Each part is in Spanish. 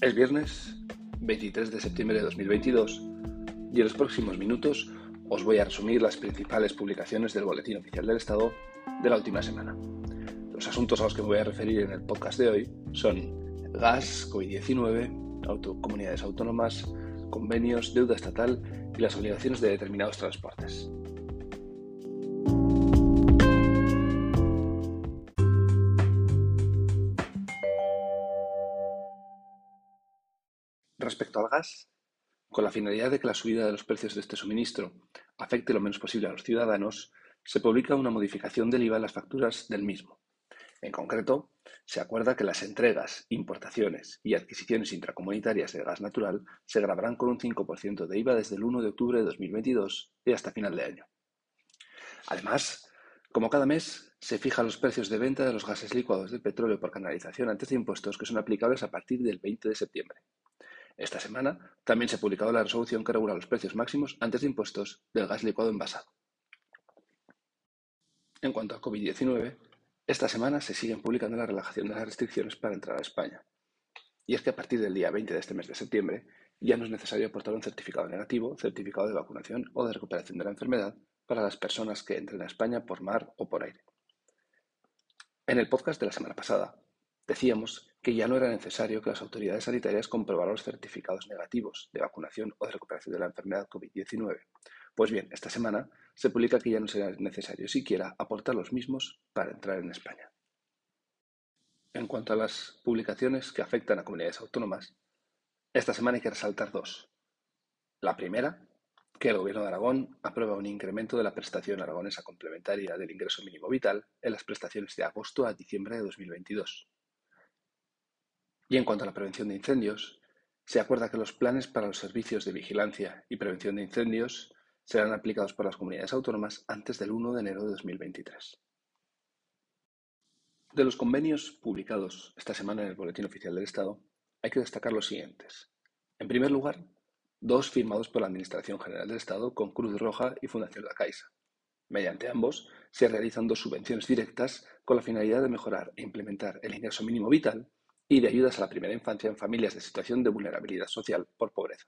Es viernes 23 de septiembre de 2022 y en los próximos minutos os voy a resumir las principales publicaciones del Boletín Oficial del Estado de la última semana. Los asuntos a los que me voy a referir en el podcast de hoy son gas, COVID-19, comunidades autónomas, convenios, deuda estatal y las obligaciones de determinados transportes. Respecto al gas, con la finalidad de que la subida de los precios de este suministro afecte lo menos posible a los ciudadanos, se publica una modificación del IVA en las facturas del mismo. En concreto, se acuerda que las entregas, importaciones y adquisiciones intracomunitarias de gas natural se grabarán con un 5% de IVA desde el 1 de octubre de 2022 y hasta final de año. Además, como cada mes, se fijan los precios de venta de los gases licuados del petróleo por canalización antes de impuestos que son aplicables a partir del 20 de septiembre. Esta semana también se ha publicado la resolución que regula los precios máximos antes de impuestos del gas licuado envasado. En cuanto a COVID-19, esta semana se siguen publicando la relajación de las restricciones para entrar a España. Y es que a partir del día 20 de este mes de septiembre ya no es necesario aportar un certificado negativo, certificado de vacunación o de recuperación de la enfermedad para las personas que entren a España por mar o por aire. En el podcast de la semana pasada Decíamos que ya no era necesario que las autoridades sanitarias comprobaran los certificados negativos de vacunación o de recuperación de la enfermedad COVID-19. Pues bien, esta semana se publica que ya no será necesario siquiera aportar los mismos para entrar en España. En cuanto a las publicaciones que afectan a comunidades autónomas, esta semana hay que resaltar dos. La primera, que el Gobierno de Aragón aprueba un incremento de la prestación aragonesa complementaria del ingreso mínimo vital en las prestaciones de agosto a diciembre de 2022. Y en cuanto a la prevención de incendios, se acuerda que los planes para los servicios de vigilancia y prevención de incendios serán aplicados por las comunidades autónomas antes del 1 de enero de 2023. De los convenios publicados esta semana en el Boletín Oficial del Estado, hay que destacar los siguientes. En primer lugar, dos firmados por la Administración General del Estado con Cruz Roja y Fundación La Caixa. Mediante ambos se realizan dos subvenciones directas con la finalidad de mejorar e implementar el ingreso mínimo vital y de ayudas a la primera infancia en familias de situación de vulnerabilidad social por pobreza.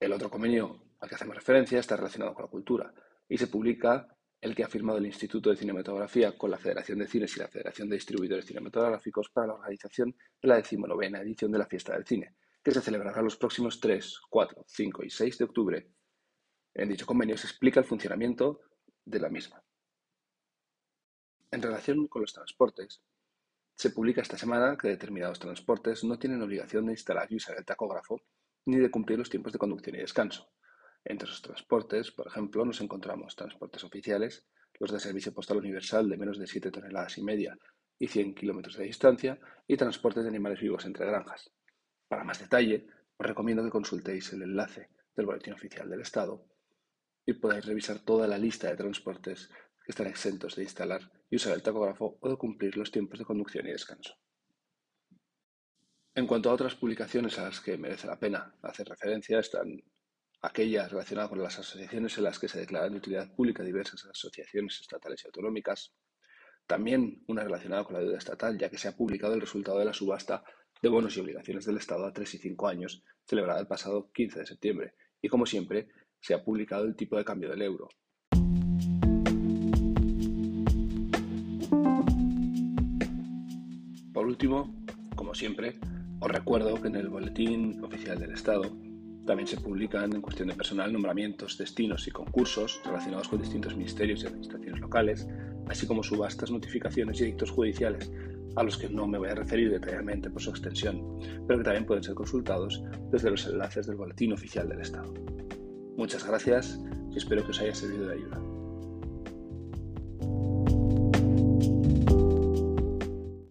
El otro convenio al que hacemos referencia está relacionado con la cultura y se publica el que ha firmado el Instituto de Cinematografía con la Federación de Cines y la Federación de Distribuidores Cinematográficos para la organización de la decimonovena edición de la Fiesta del Cine, que se celebrará los próximos 3, 4, 5 y 6 de octubre. En dicho convenio se explica el funcionamiento de la misma. En relación con los transportes, se publica esta semana que determinados transportes no tienen obligación de instalar y usar el tacógrafo ni de cumplir los tiempos de conducción y descanso. Entre esos transportes, por ejemplo, nos encontramos transportes oficiales, los de servicio postal universal de menos de 7 toneladas y media y 100 kilómetros de distancia, y transportes de animales vivos entre granjas. Para más detalle, os recomiendo que consultéis el enlace del Boletín Oficial del Estado y podáis revisar toda la lista de transportes están exentos de instalar y usar el tacógrafo o de cumplir los tiempos de conducción y descanso. En cuanto a otras publicaciones a las que merece la pena hacer referencia, están aquellas relacionadas con las asociaciones en las que se declaran de utilidad pública diversas asociaciones estatales y autonómicas, también una relacionada con la deuda estatal, ya que se ha publicado el resultado de la subasta de bonos y obligaciones del Estado a 3 y 5 años, celebrada el pasado 15 de septiembre, y como siempre, se ha publicado el tipo de cambio del euro, último, como siempre, os recuerdo que en el Boletín Oficial del Estado también se publican en cuestión de personal nombramientos, destinos y concursos relacionados con distintos ministerios y administraciones locales, así como subastas, notificaciones y edictos judiciales, a los que no me voy a referir detalladamente por su extensión, pero que también pueden ser consultados desde los enlaces del Boletín Oficial del Estado. Muchas gracias y espero que os haya servido de ayuda.